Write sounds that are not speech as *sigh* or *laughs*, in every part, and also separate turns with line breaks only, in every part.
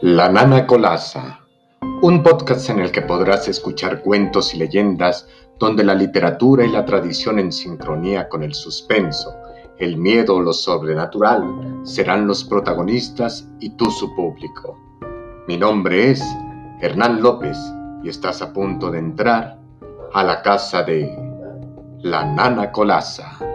La Nana Colasa, un podcast en el que podrás escuchar cuentos y leyendas donde la literatura y la tradición en sincronía con el suspenso, el miedo o lo sobrenatural serán los protagonistas y tú su público. Mi nombre es Hernán López y estás a punto de entrar a la casa de La Nana Colasa.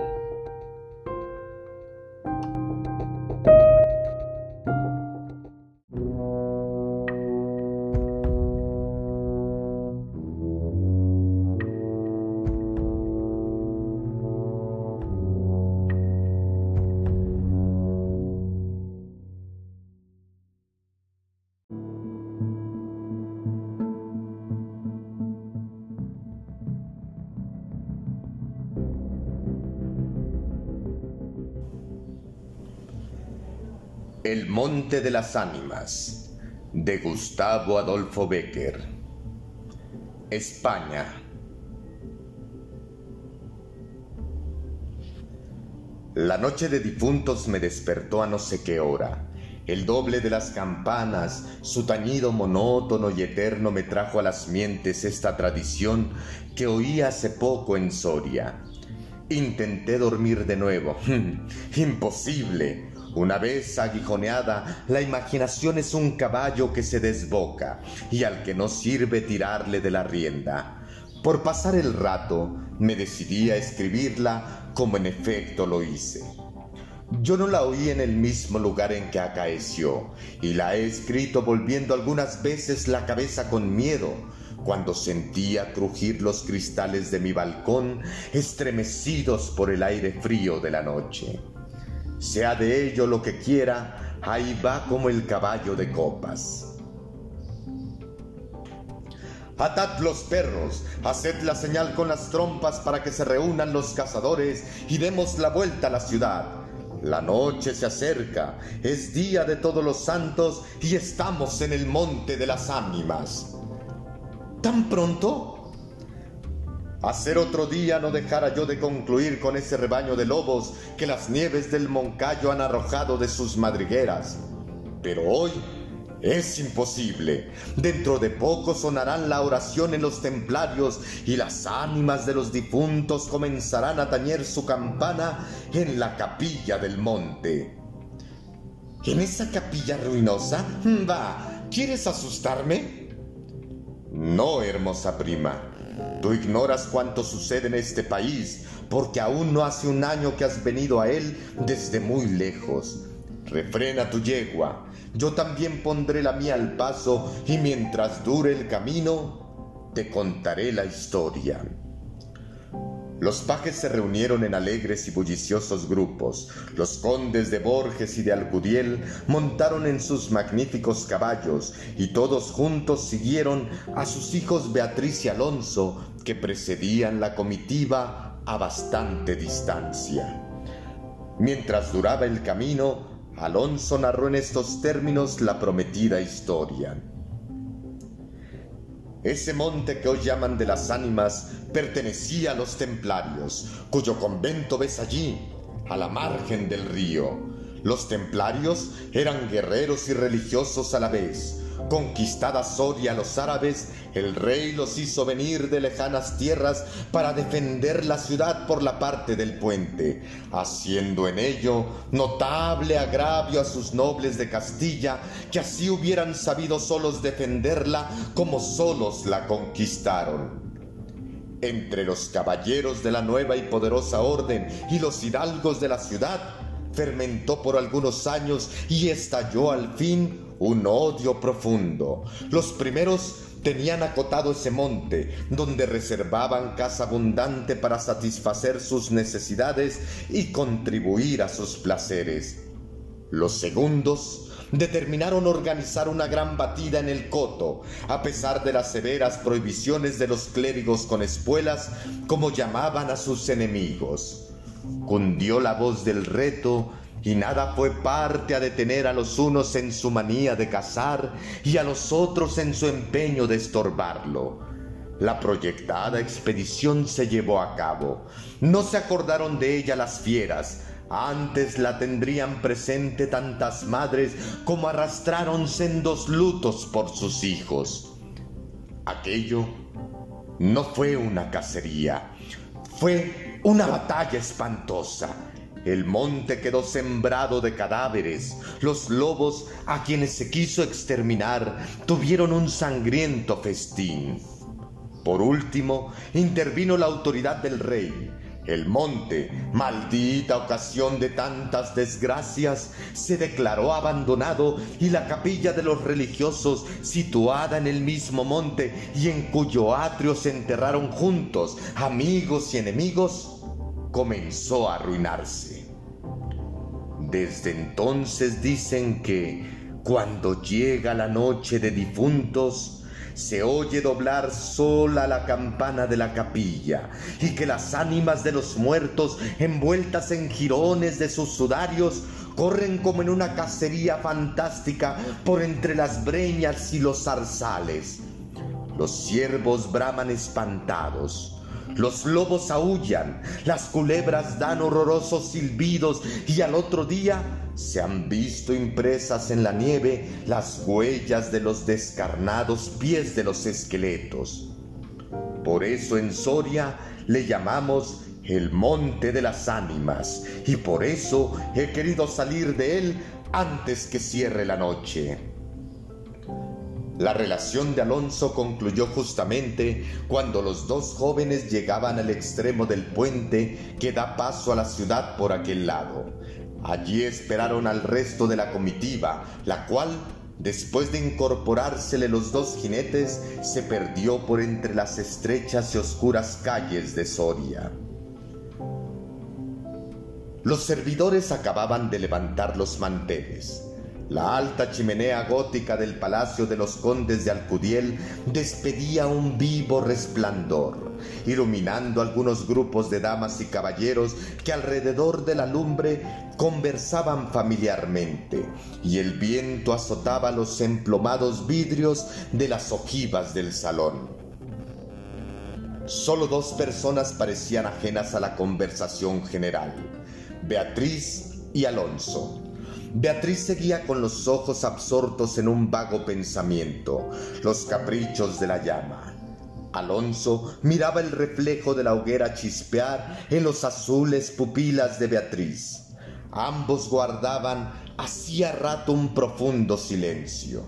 El Monte de las Ánimas de Gustavo Adolfo Becker España La noche de difuntos me despertó a no sé qué hora. El doble de las campanas, su tañido monótono y eterno me trajo a las mientes esta tradición que oí hace poco en Soria. Intenté dormir de nuevo. *laughs* Imposible. Una vez aguijoneada, la imaginación es un caballo que se desboca y al que no sirve tirarle de la rienda. Por pasar el rato, me decidí a escribirla como en efecto lo hice. Yo no la oí en el mismo lugar en que acaeció, y la he escrito volviendo algunas veces la cabeza con miedo, cuando sentía crujir los cristales de mi balcón, estremecidos por el aire frío de la noche. Sea de ello lo que quiera, ahí va como el caballo de copas. Atad los perros, haced la señal con las trompas para que se reúnan los cazadores y demos la vuelta a la ciudad. La noche se acerca, es día de todos los santos y estamos en el monte de las ánimas. ¿Tan pronto? Hacer otro día no dejara yo de concluir con ese rebaño de lobos que las nieves del Moncayo han arrojado de sus madrigueras. Pero hoy es imposible. Dentro de poco sonarán la oración en los templarios y las ánimas de los difuntos comenzarán a tañer su campana en la capilla del monte. ¿En esa capilla ruinosa? Va, ¿quieres asustarme? No, hermosa prima. Tú ignoras cuánto sucede en este país, porque aún no hace un año que has venido a él desde muy lejos. Refrena tu yegua, yo también pondré la mía al paso y mientras dure el camino, te contaré la historia. Los pajes se reunieron en alegres y bulliciosos grupos. Los condes de Borges y de Alcudiel montaron en sus magníficos caballos y todos juntos siguieron a sus hijos Beatriz y Alonso, que precedían la comitiva a bastante distancia. Mientras duraba el camino, Alonso narró en estos términos la prometida historia. Ese monte que hoy llaman de las ánimas pertenecía a los templarios, cuyo convento ves allí, a la margen del río. Los templarios eran guerreros y religiosos a la vez. Conquistada Soria a los árabes, el rey los hizo venir de lejanas tierras para defender la ciudad por la parte del puente, haciendo en ello notable agravio a sus nobles de Castilla, que así hubieran sabido solos defenderla como solos la conquistaron. Entre los caballeros de la nueva y poderosa orden y los hidalgos de la ciudad, fermentó por algunos años y estalló al fin un odio profundo. Los primeros tenían acotado ese monte, donde reservaban casa abundante para satisfacer sus necesidades y contribuir a sus placeres. Los segundos determinaron organizar una gran batida en el coto, a pesar de las severas prohibiciones de los clérigos con espuelas, como llamaban a sus enemigos. Cundió la voz del reto y nada fue parte a detener a los unos en su manía de cazar y a los otros en su empeño de estorbarlo. La proyectada expedición se llevó a cabo. No se acordaron de ella las fieras, Antes la tendrían presente tantas madres como arrastraron sendos lutos por sus hijos. Aquello no fue una cacería, fue una batalla espantosa. El monte quedó sembrado de cadáveres. Los lobos, a quienes se quiso exterminar, tuvieron un sangriento festín. Por último, intervino la autoridad del rey. El monte, maldita ocasión de tantas desgracias, se declaró abandonado y la capilla de los religiosos, situada en el mismo monte y en cuyo atrio se enterraron juntos amigos y enemigos, comenzó a arruinarse. Desde entonces dicen que cuando llega la noche de difuntos, se oye doblar sola la campana de la capilla y que las ánimas de los muertos, envueltas en jirones de sus sudarios, corren como en una cacería fantástica por entre las breñas y los zarzales. Los ciervos braman espantados. Los lobos aullan, las culebras dan horrorosos silbidos y al otro día se han visto impresas en la nieve las huellas de los descarnados pies de los esqueletos. Por eso en Soria le llamamos el monte de las ánimas y por eso he querido salir de él antes que cierre la noche. La relación de Alonso concluyó justamente cuando los dos jóvenes llegaban al extremo del puente que da paso a la ciudad por aquel lado. Allí esperaron al resto de la comitiva, la cual, después de incorporársele los dos jinetes, se perdió por entre las estrechas y oscuras calles de Soria. Los servidores acababan de levantar los manteles. La alta chimenea gótica del Palacio de los Condes de Alcudiel despedía un vivo resplandor, iluminando algunos grupos de damas y caballeros que alrededor de la lumbre conversaban familiarmente, y el viento azotaba los emplomados vidrios de las ojivas del salón. Solo dos personas parecían ajenas a la conversación general, Beatriz y Alonso. Beatriz seguía con los ojos absortos en un vago pensamiento, los caprichos de la llama. Alonso miraba el reflejo de la hoguera chispear en los azules pupilas de Beatriz. Ambos guardaban hacía rato un profundo silencio.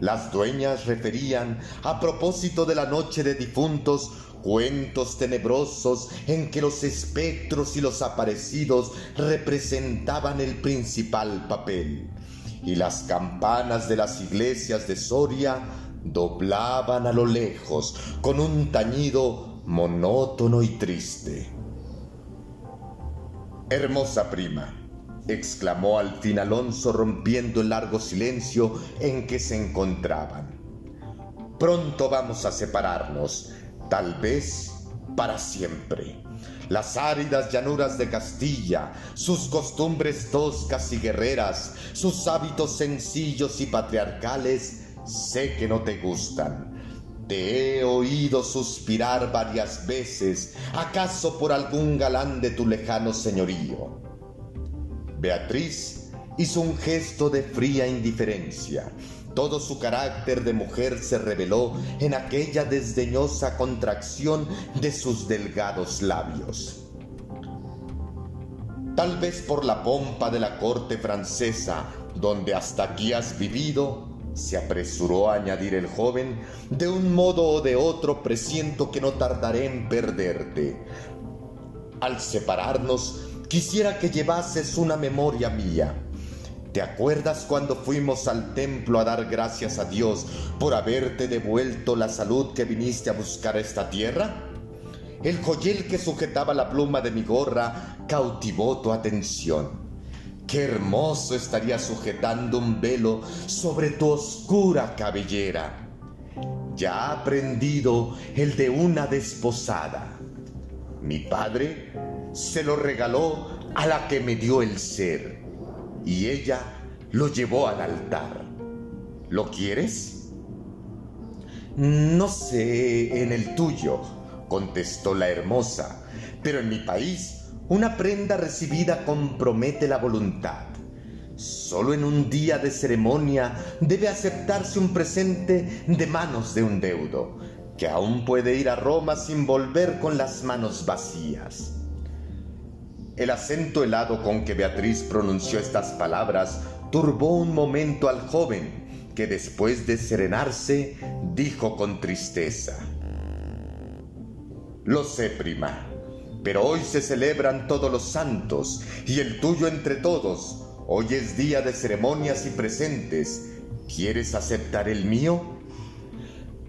Las dueñas referían, a propósito de la noche de difuntos, cuentos tenebrosos en que los espectros y los aparecidos representaban el principal papel, y las campanas de las iglesias de Soria doblaban a lo lejos con un tañido monótono y triste. Hermosa prima, exclamó al fin Alonso rompiendo el largo silencio en que se encontraban. Pronto vamos a separarnos tal vez para siempre. Las áridas llanuras de Castilla, sus costumbres toscas y guerreras, sus hábitos sencillos y patriarcales, sé que no te gustan. Te he oído suspirar varias veces, acaso por algún galán de tu lejano señorío. Beatriz hizo un gesto de fría indiferencia todo su carácter de mujer se reveló en aquella desdeñosa contracción de sus delgados labios. Tal vez por la pompa de la corte francesa, donde hasta aquí has vivido, se apresuró a añadir el joven, de un modo o de otro presiento que no tardaré en perderte. Al separarnos, quisiera que llevases una memoria mía ¿Te acuerdas cuando fuimos al templo a dar gracias a Dios por haberte devuelto la salud que viniste a buscar a esta tierra? El joyel que sujetaba la pluma de mi gorra cautivó tu atención. Qué hermoso estaría sujetando un velo sobre tu oscura cabellera. Ya ha aprendido el de una desposada. Mi padre se lo regaló a la que me dio el ser y ella lo llevó al altar. ¿Lo quieres? No sé en el tuyo, contestó la hermosa, pero en mi país Una prenda recibida compromete la voluntad. Solo en un día de ceremonia debe aceptarse un presente de manos de un deudo, que aún puede ir a Roma sin volver con las manos vacías. El acento helado con que Beatriz pronunció estas palabras turbó un momento al joven, que después de serenarse dijo con tristeza, Lo sé, prima, pero hoy se celebran todos los santos y el tuyo entre todos Hoy es día de ceremonias y presentes. ¿Quieres aceptar el mío?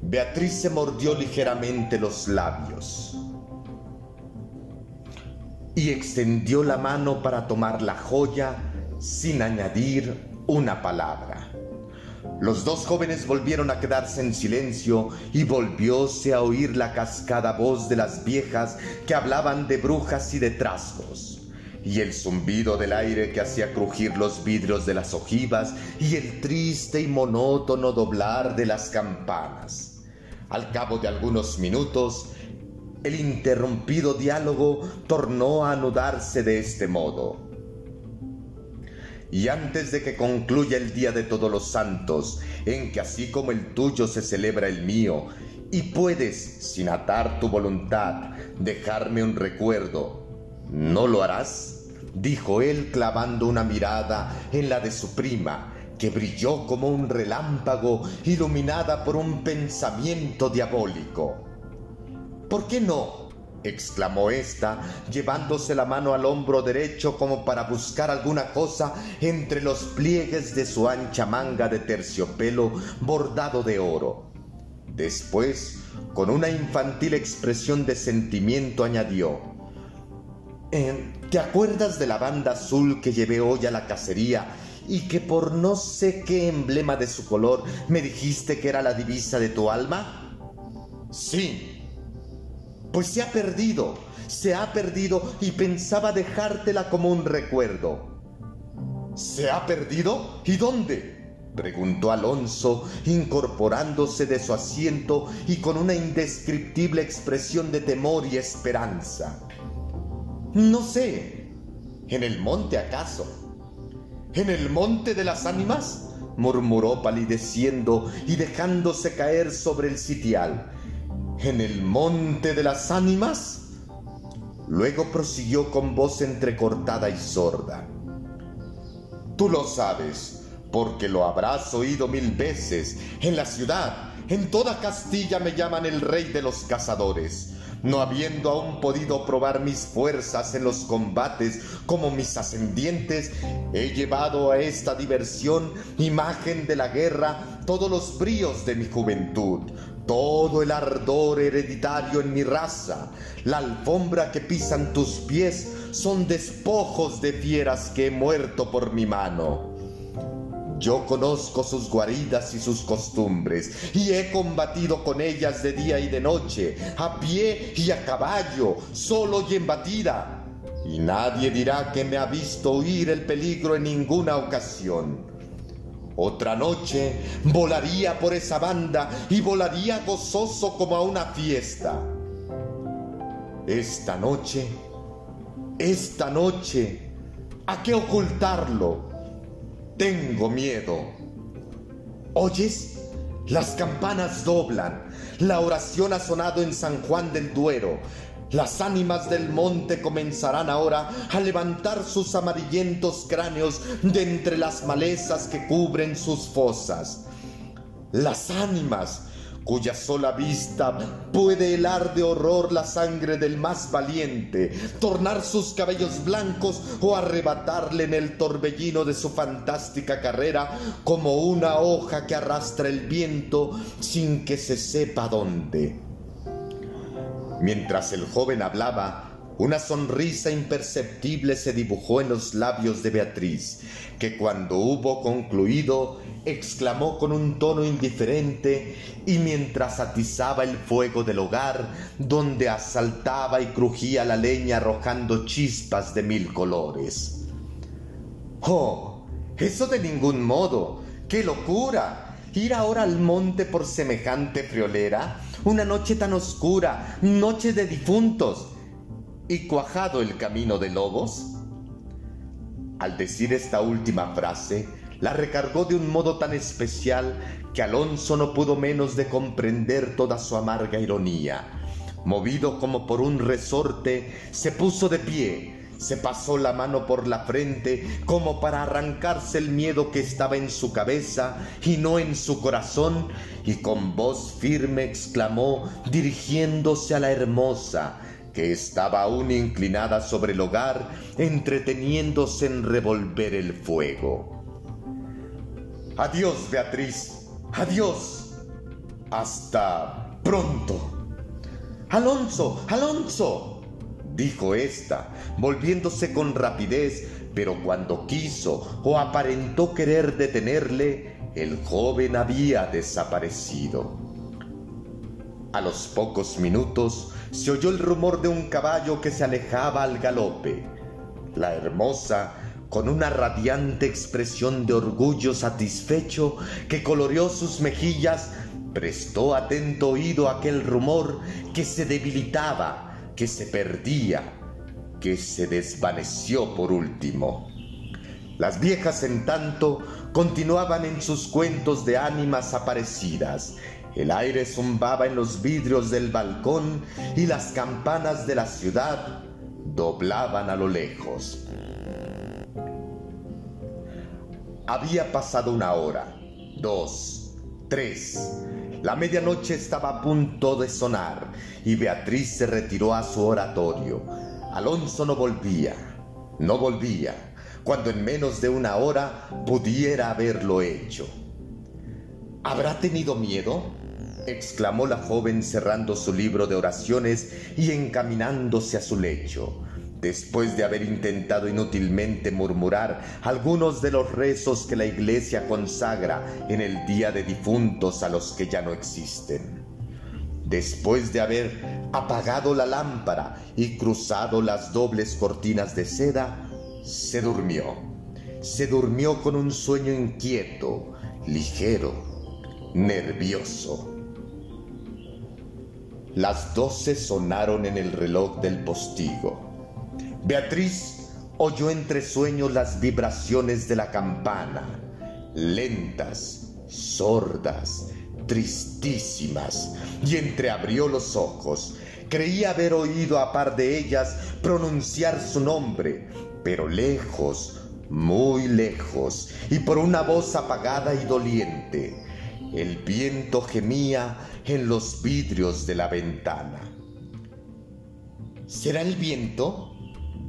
Beatriz se mordió ligeramente los labios y extendió la mano para tomar la joya sin añadir una palabra. Los dos jóvenes volvieron a quedarse en silencio y volvióse a oír la cascada voz de las viejas que hablaban de brujas y de trasgos y el zumbido del aire que hacía crujir los vidrios de las ojivas y el triste y monótono doblar de las campanas. Al cabo de algunos minutos, el interrumpido diálogo tornó a anudarse de este modo. Y antes de que concluya el Día de Todos los Santos, en que así como el tuyo se celebra el mío, y puedes, sin atar tu voluntad, dejarme un recuerdo ¿No lo harás? dijo él clavando una mirada en la de su prima, que brilló como un relámpago iluminada por un pensamiento diabólico. ¿Por qué no? exclamó ésta, llevándose la mano al hombro derecho como para buscar alguna cosa entre los pliegues de su ancha manga de terciopelo bordado de oro. Después, con una infantil expresión de sentimiento, añadió, eh, ¿Te acuerdas de la banda azul que llevé hoy a la cacería y que por no sé qué emblema de su color me dijiste que era la divisa de tu alma? Sí. Pues se ha perdido, se ha perdido y pensaba dejártela como un recuerdo. ¿Se ha perdido? ¿Y dónde? preguntó Alonso, incorporándose de su asiento y con una indescriptible expresión de temor y esperanza. No sé. ¿En el monte acaso? ¿En el monte de las ánimas? murmuró palideciendo y dejándose caer sobre el sitial. ¿En el monte de las ánimas? Luego prosiguió con voz entrecortada y sorda. Tú lo sabes, porque lo habrás oído mil veces. En la ciudad, en toda Castilla me llaman el rey de los cazadores no habiendo aún podido probar mis fuerzas en los combates como mis ascendientes, he llevado a esta diversión, imagen de la guerra, todos los bríos de mi juventud, todo el ardor hereditario en mi raza, la alfombra que pisan tus pies son despojos de fieras que he muerto por mi mano. Yo conozco sus guaridas y sus costumbres, y he combatido con ellas de día y de noche, a pie y a caballo, solo y en batida. Y nadie dirá que me ha visto huir el peligro en ninguna ocasión. Otra noche volaría por esa banda y volaría gozoso como a una fiesta. Esta noche, esta noche, ¿a qué ocultarlo? Tengo miedo. ¿Oyes? Las campanas doblan. La oración ha sonado en San Juan del Duero. Las ánimas del monte comenzarán ahora a levantar sus amarillentos cráneos de entre las malezas que cubren sus fosas. Las ánimas cuya sola vista puede helar de horror la sangre del más valiente, tornar sus cabellos blancos o arrebatarle en el torbellino de su fantástica carrera como una hoja que arrastra el viento sin que se sepa dónde. Mientras el joven hablaba, una sonrisa imperceptible se dibujó en los labios de Beatriz, que cuando hubo concluido exclamó con un tono indiferente y mientras atizaba el fuego del hogar, donde asaltaba y crujía la leña arrojando chispas de mil colores. ¡Oh! Eso de ningún modo. ¡Qué locura! Ir ahora al monte por semejante friolera, una noche tan oscura, noche de difuntos. y cuajado el camino de lobos? Al decir esta última frase, la recargó de un modo tan especial que Alonso no pudo menos de comprender toda su amarga ironía. Movido como por un resorte, se puso de pie, se pasó la mano por la frente como para arrancarse el miedo que estaba en su cabeza y no en su corazón, y con voz firme exclamó, dirigiéndose a la hermosa, que estaba aún inclinada sobre el hogar, entreteniéndose en revolver el fuego. Adiós, Beatriz, adiós. Hasta pronto. Alonso, Alonso dijo ésta, volviéndose con rapidez, pero cuando quiso o aparentó querer detenerle, el joven había desaparecido. A los pocos minutos se oyó el rumor de un caballo que se alejaba al galope. La hermosa, con una radiante expresión de orgullo satisfecho que coloreó sus mejillas, prestó atento oído a aquel rumor que se debilitaba que se perdía, que se desvaneció por último. Las viejas, en tanto, continuaban en sus cuentos de ánimas aparecidas. El aire zumbaba en los vidrios del balcón y las campanas de la ciudad doblaban a lo lejos. Había pasado una hora, dos, tres. La medianoche estaba a punto de sonar y Beatriz se retiró a su oratorio. Alonso no volvía, no volvía, cuando en menos de una hora pudiera haberlo hecho. ¿Habrá tenido miedo? exclamó la joven cerrando su libro de oraciones y encaminándose a su lecho después de haber intentado inútilmente murmurar algunos de los rezos que la iglesia consagra en el día de difuntos a los que ya no existen. Después de haber apagado la lámpara y cruzado las dobles cortinas de seda, se durmió. Se durmió con un sueño inquieto, ligero, nervioso. Las doce sonaron en el reloj del postigo. Beatriz oyó entre sueños las vibraciones de la campana, lentas, sordas, tristísimas, y entreabrió los ojos. Creía haber oído a par de ellas pronunciar su nombre, pero lejos, muy lejos, y por una voz apagada y doliente. El viento gemía en los vidrios de la ventana. ¿Será el viento?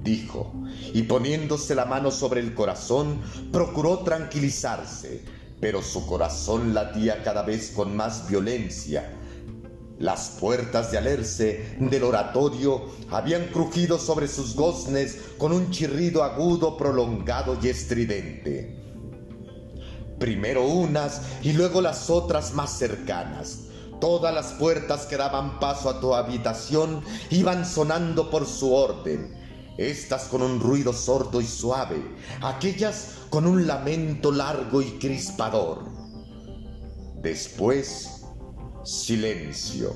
Dijo, y poniéndose la mano sobre el corazón, procuró tranquilizarse, pero su corazón latía cada vez con más violencia. Las puertas de alerce del oratorio habían crujido sobre sus goznes con un chirrido agudo, prolongado y estridente. Primero unas y luego las otras más cercanas. Todas las puertas que daban paso a tu habitación iban sonando por su orden estas con un ruido sordo y suave, aquellas con un lamento largo y crispador. Después, silencio,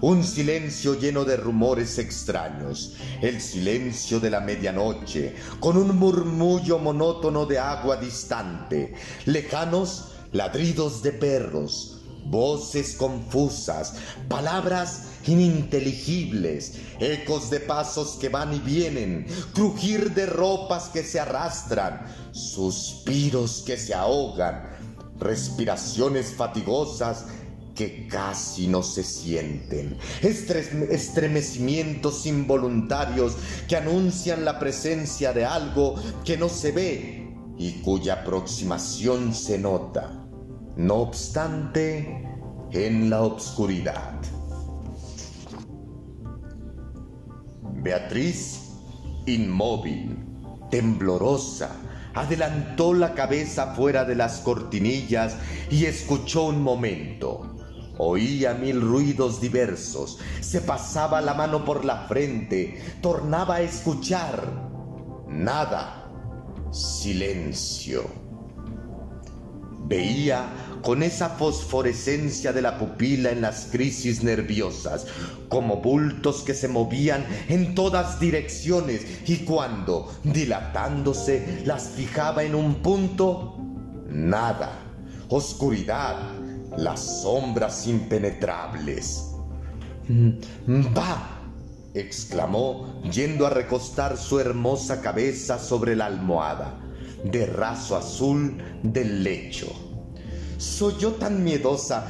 un silencio lleno de rumores extraños, el silencio de la medianoche, con un murmullo monótono de agua distante, lejanos ladridos de perros, voces confusas, palabras ininteligibles, ecos de pasos que van y vienen, crujir de ropas que se arrastran, suspiros que se ahogan, respiraciones fatigosas que casi no se sienten, estremecimientos involuntarios que anuncian la presencia de algo que no se ve y cuya aproximación se nota no obstante, en la obscuridad. Beatriz, inmóvil, temblorosa, adelantó la cabeza fuera de las cortinillas y escuchó un momento. Oía mil ruidos diversos, se pasaba la mano por la frente, tornaba a escuchar. Nada. Silencio. Veía con esa fosforescencia de la pupila en las crisis nerviosas, como bultos que se movían en todas direcciones y cuando, dilatándose, las fijaba en un punto, nada, oscuridad, las sombras impenetrables. ¡Va! exclamó, yendo a recostar su hermosa cabeza sobre la almohada, de raso azul del lecho. ¿Soy yo tan miedosa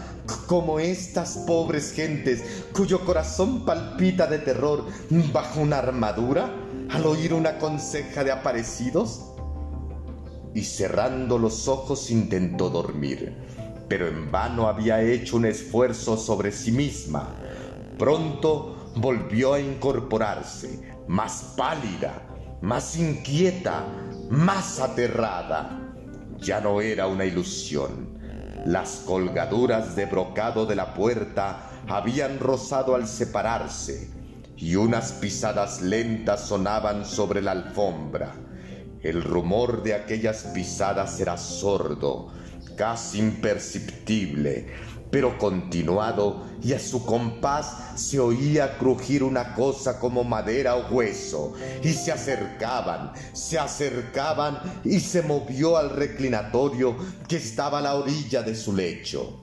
como estas pobres gentes cuyo corazón palpita de terror bajo una armadura al oír una conseja de aparecidos? Y cerrando los ojos intentó dormir, pero en vano había hecho un esfuerzo sobre sí misma. Pronto volvió a incorporarse, más pálida, más inquieta, más aterrada. Ya no era una ilusión las colgaduras de brocado de la puerta habían rozado al separarse y unas pisadas lentas sonaban sobre la alfombra. El rumor de aquellas pisadas era sordo, casi imperceptible, pero continuado y a su compás se oía crujir una cosa como madera o hueso, y se acercaban, se acercaban y se movió al reclinatorio que estaba a la orilla de su lecho.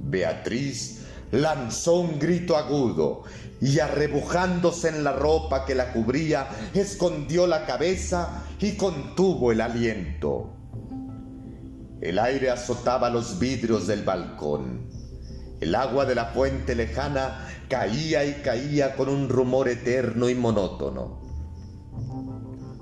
Beatriz lanzó un grito agudo y arrebujándose en la ropa que la cubría, escondió la cabeza y contuvo el aliento. El aire azotaba los vidrios del balcón. El agua de la fuente lejana caía y caía con un rumor eterno y monótono.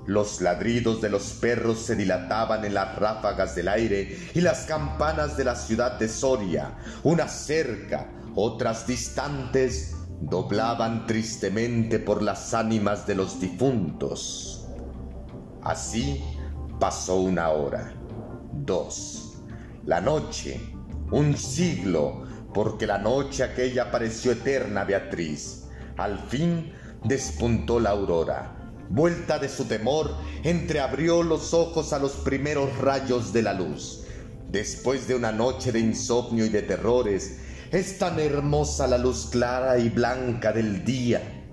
Los ladridos de los perros se dilataban en las ráfagas del aire y las campanas de la ciudad de Soria, unas cerca, otras distantes, doblaban tristemente por las ánimas de los difuntos. Así pasó una hora dos. La noche, un siglo, porque la noche aquella pareció eterna, Beatriz. Al fin despuntó la aurora. Vuelta de su temor, entreabrió los ojos a los primeros rayos de la luz. Después de una noche de insomnio y de terrores, es tan hermosa la luz clara y blanca del día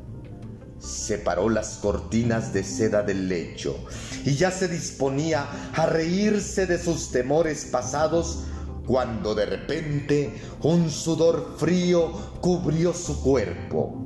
separó las cortinas de seda del lecho y ya se disponía a reírse de sus temores pasados cuando de repente un sudor frío cubrió su cuerpo.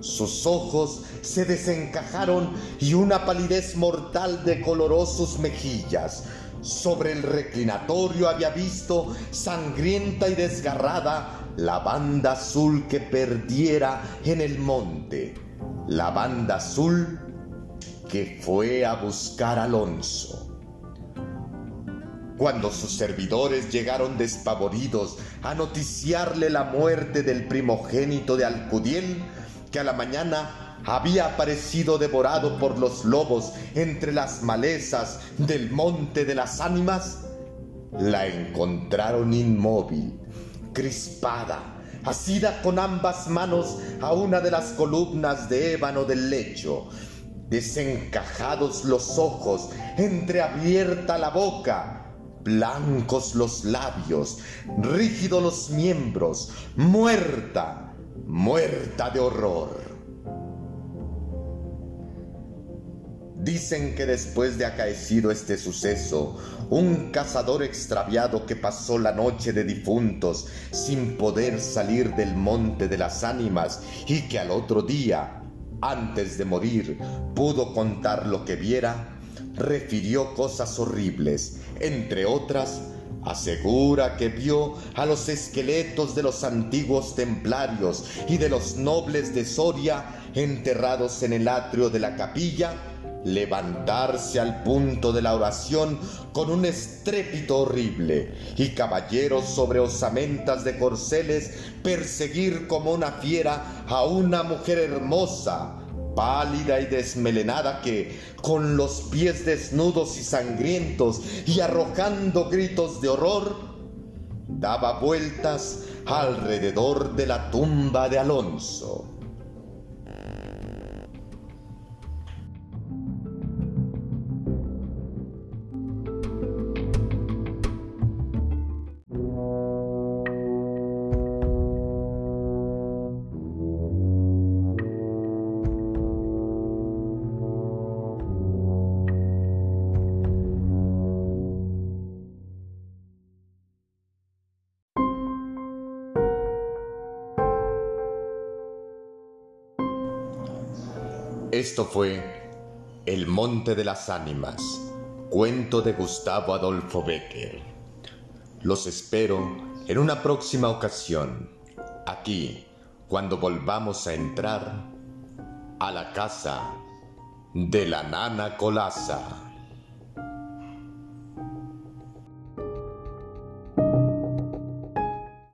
Sus ojos se desencajaron y una palidez mortal decoloró sus mejillas. Sobre el reclinatorio había visto, sangrienta y desgarrada, la banda azul que perdiera en el monte la banda azul que fue a buscar Alonso. Cuando sus servidores llegaron despavoridos a noticiarle la muerte del primogénito de Alcudiel, que a la mañana había aparecido devorado por los lobos entre las malezas del monte de las ánimas, la encontraron inmóvil, crispada, asida con ambas manos a una de las columnas de ébano del lecho, desencajados los ojos, entreabierta la boca, blancos los labios, rígidos los miembros, muerta, muerta de horror. Dicen que después de acaecido este suceso, un cazador extraviado que pasó la noche de difuntos sin poder salir del monte de las ánimas y que al otro día, antes de morir, pudo contar lo que viera, refirió cosas horribles, entre otras, asegura que vio a los esqueletos de los antiguos templarios y de los nobles de Soria enterrados en el atrio de la capilla levantarse al punto de la oración con un estrépito horrible, y caballeros sobre osamentas de corceles perseguir como una fiera a una mujer hermosa, pálida y desmelenada que, con los pies desnudos y sangrientos y arrojando gritos de horror, daba vueltas alrededor de la tumba de Alonso. Esto fue El Monte de las Ánimas, cuento de Gustavo Adolfo Becker. Los espero en una próxima ocasión, aquí, cuando volvamos a entrar a la casa de la nana Colasa.